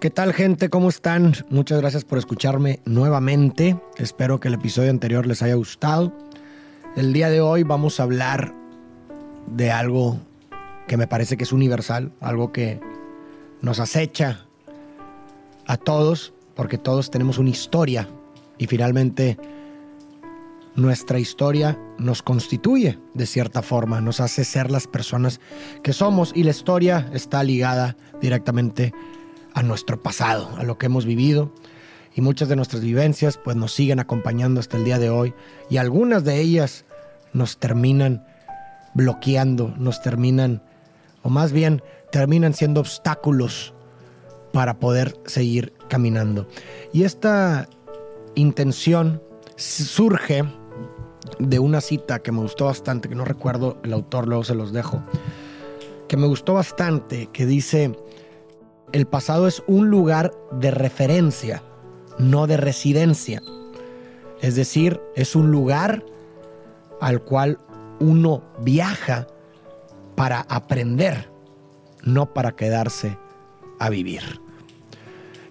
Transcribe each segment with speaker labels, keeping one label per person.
Speaker 1: ¿Qué tal gente? ¿Cómo están? Muchas gracias por escucharme nuevamente. Espero que el episodio anterior les haya gustado. El día de hoy vamos a hablar de algo que me parece que es universal, algo que nos acecha a todos, porque todos tenemos una historia y finalmente nuestra historia nos constituye de cierta forma, nos hace ser las personas que somos y la historia está ligada directamente a nuestro pasado, a lo que hemos vivido y muchas de nuestras vivencias pues nos siguen acompañando hasta el día de hoy y algunas de ellas nos terminan bloqueando, nos terminan o más bien terminan siendo obstáculos para poder seguir caminando. Y esta intención surge de una cita que me gustó bastante, que no recuerdo el autor, luego se los dejo, que me gustó bastante, que dice, el pasado es un lugar de referencia, no de residencia. Es decir, es un lugar al cual uno viaja para aprender, no para quedarse a vivir.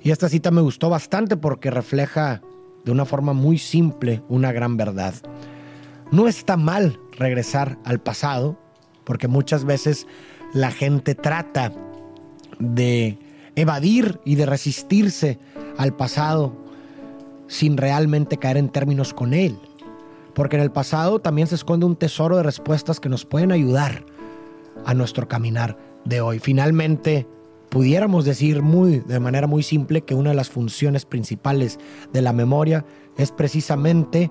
Speaker 1: Y esta cita me gustó bastante porque refleja de una forma muy simple una gran verdad. No está mal regresar al pasado, porque muchas veces la gente trata de evadir y de resistirse al pasado sin realmente caer en términos con él. Porque en el pasado también se esconde un tesoro de respuestas que nos pueden ayudar a nuestro caminar de hoy. Finalmente, pudiéramos decir muy de manera muy simple que una de las funciones principales de la memoria es precisamente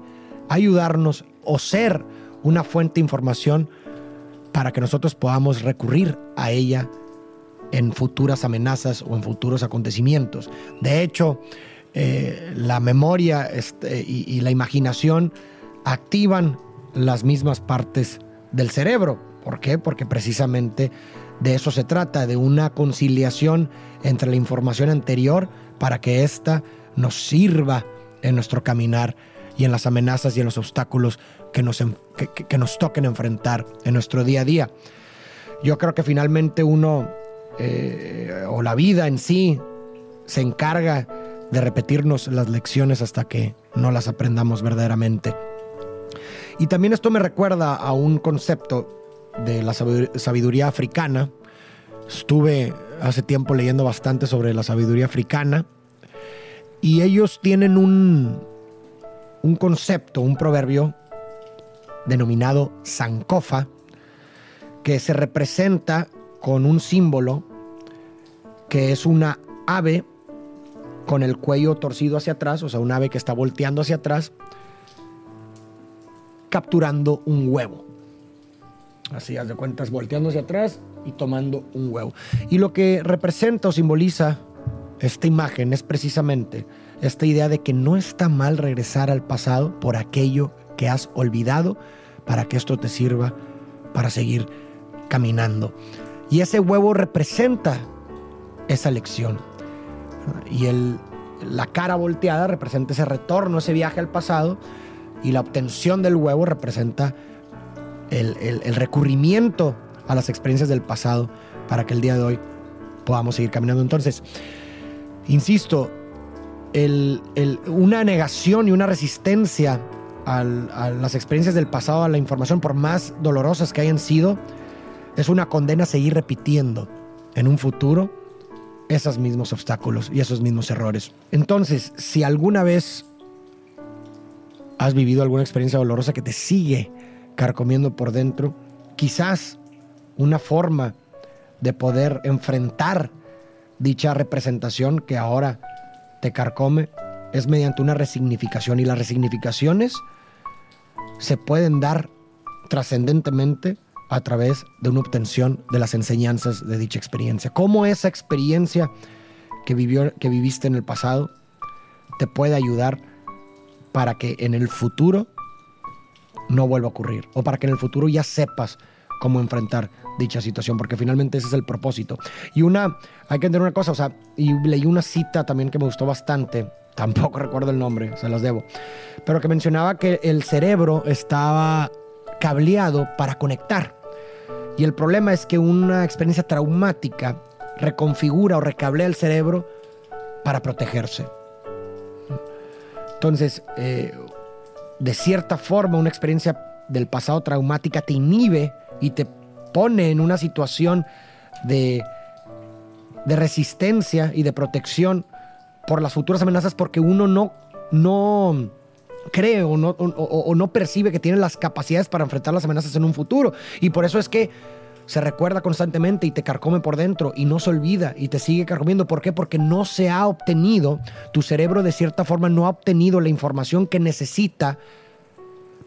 Speaker 1: ayudarnos o ser una fuente de información para que nosotros podamos recurrir a ella en futuras amenazas o en futuros acontecimientos. De hecho, eh, la memoria este, y, la imaginación activan las mismas partes del cerebro. ¿Por qué? Porque precisamente de eso se trata, de una conciliación entre la información anterior para que ésta nos sirva en nuestro caminar y en las amenazas y en los obstáculos que nos, que, nos toquen enfrentar en nuestro día a día. Yo creo que finalmente uno, eh, o la vida en sí, se encarga de repetirnos las lecciones hasta que no las aprendamos verdaderamente. Y también esto me recuerda a un concepto de la sabiduría africana. Estuve hace tiempo leyendo bastante sobre la sabiduría africana y ellos tienen un, un concepto, un proverbio denominado Sankofa, que se representa con un símbolo que es una ave con el cuello torcido hacia atrás, o sea, un ave que está volteando hacia atrás, capturando un huevo. Así, haz de cuentas, volteando hacia atrás y tomando un huevo. Y lo que representa o simboliza esta imagen es precisamente esta idea de que no está mal regresar al pasado por aquello que has olvidado para que esto te sirva para seguir caminando. Y ese huevo representa esa lección. Y el, la cara volteada representa ese retorno, ese viaje al pasado. Y la obtención del huevo representa el, el recurrimiento a las experiencias del pasado para que el día de hoy podamos seguir caminando. Entonces, insisto, una negación y una resistencia a las experiencias del pasado, a la información, por más dolorosas que hayan sido, es una condena seguir repitiendo en un futuro esos mismos obstáculos y esos mismos errores. Entonces, si alguna vez has vivido alguna experiencia dolorosa que te sigue carcomiendo por dentro, quizás una forma de poder enfrentar dicha representación que ahora te carcome es mediante una resignificación y las resignificaciones se pueden dar trascendentemente a través de una obtención de las enseñanzas de dicha experiencia. Cómo esa experiencia que, vivió, que viviste en el pasado te puede ayudar para que en el futuro no vuelva a ocurrir o para que en el futuro ya sepas cómo enfrentar dicha situación, porque finalmente ese es el propósito. Y una, hay que entender una cosa, o sea, y leí una cita también que me gustó bastante, tampoco recuerdo el nombre, se los debo, pero que mencionaba que el cerebro estaba cableado para conectar. Y el problema es que una experiencia traumática reconfigura o recablea el cerebro para protegerse. Entonces, eh, de cierta forma, una experiencia del pasado traumática te inhibe y te pone en una situación de, de resistencia y de protección por las futuras amenazas porque uno no, no cree o no, percibe que tiene las capacidades para enfrentar las amenazas en un futuro. Y por eso es que se recuerda constantemente y te carcome por dentro y no se olvida y te sigue carcomiendo. ¿Por qué? Porque no se ha obtenido, tu cerebro de cierta forma no ha obtenido la información que necesita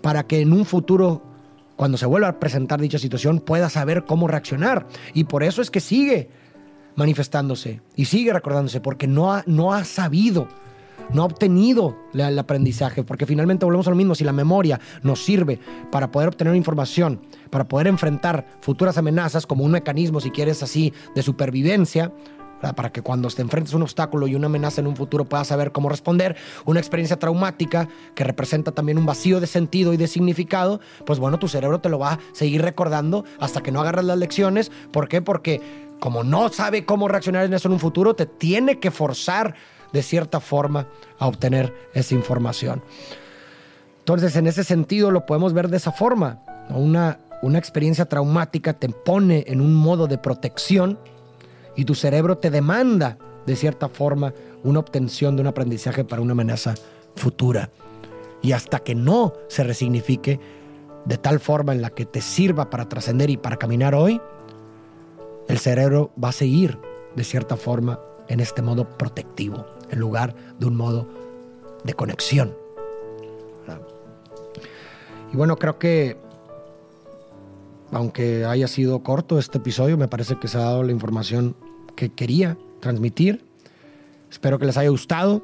Speaker 1: para que en un futuro, cuando se vuelva a presentar dicha situación, pueda saber cómo reaccionar. Y por eso es que sigue manifestándose y sigue recordándose, porque no ha, no ha sabido no ha obtenido el aprendizaje, porque finalmente volvemos a lo mismo, si la memoria nos sirve para poder obtener información, para poder enfrentar futuras amenazas como un mecanismo, si quieres así, de supervivencia, para que cuando te enfrentes a un obstáculo y una amenaza en un futuro puedas saber cómo responder, una experiencia traumática que representa también un vacío de sentido y de significado, pues bueno, tu cerebro te lo va a seguir recordando hasta que no agarras las lecciones. ¿Por qué? Porque como no sabe cómo reaccionar en eso en un futuro, te tiene que forzar de cierta forma a obtener esa información. Entonces, en ese sentido, lo podemos ver de esa forma. Una, una experiencia traumática te pone en un modo de protección y tu cerebro te demanda, de cierta forma, una obtención de un aprendizaje para una amenaza futura. Y hasta que no se resignifique de tal forma en la que te sirva para trascender y para caminar hoy, el cerebro va a seguir, de cierta forma, en este modo protectivo en lugar de un modo de conexión. Y bueno, creo que aunque haya sido corto este episodio, me parece que se ha dado la información que quería transmitir. Espero que les haya gustado.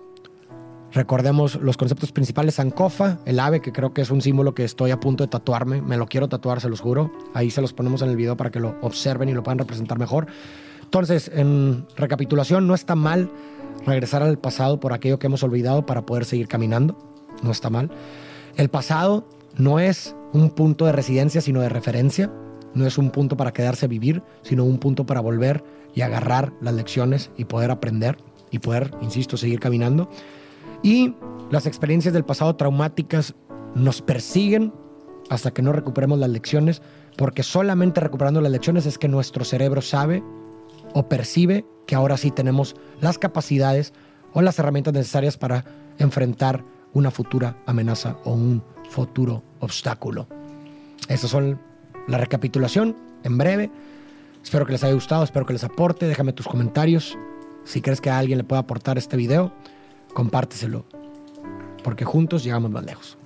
Speaker 1: Recordemos los conceptos principales, Sankofa, el ave, que creo que es un símbolo que estoy a punto de tatuarme. Me lo quiero tatuar, se los juro. Ahí se los ponemos en el video para que lo observen y lo puedan representar mejor. Entonces, en recapitulación, no está mal regresar al pasado por aquello que hemos olvidado para poder seguir caminando. No está mal. El pasado no es un punto de residencia, sino de referencia. No es un punto para quedarse a vivir, sino un punto para volver y agarrar las lecciones y poder aprender y poder, insisto, seguir caminando. Y las experiencias del pasado traumáticas nos persiguen hasta que no recuperemos las lecciones, porque solamente recuperando las lecciones es que nuestro cerebro sabe o percibe que ahora sí tenemos las capacidades o las herramientas necesarias para enfrentar una futura amenaza o un futuro obstáculo. Esas son la recapitulación en breve. Espero que les haya gustado, espero que les aporte. Déjame tus comentarios. Si crees que a alguien le pueda aportar este video, compárteselo. Porque juntos llegamos más lejos.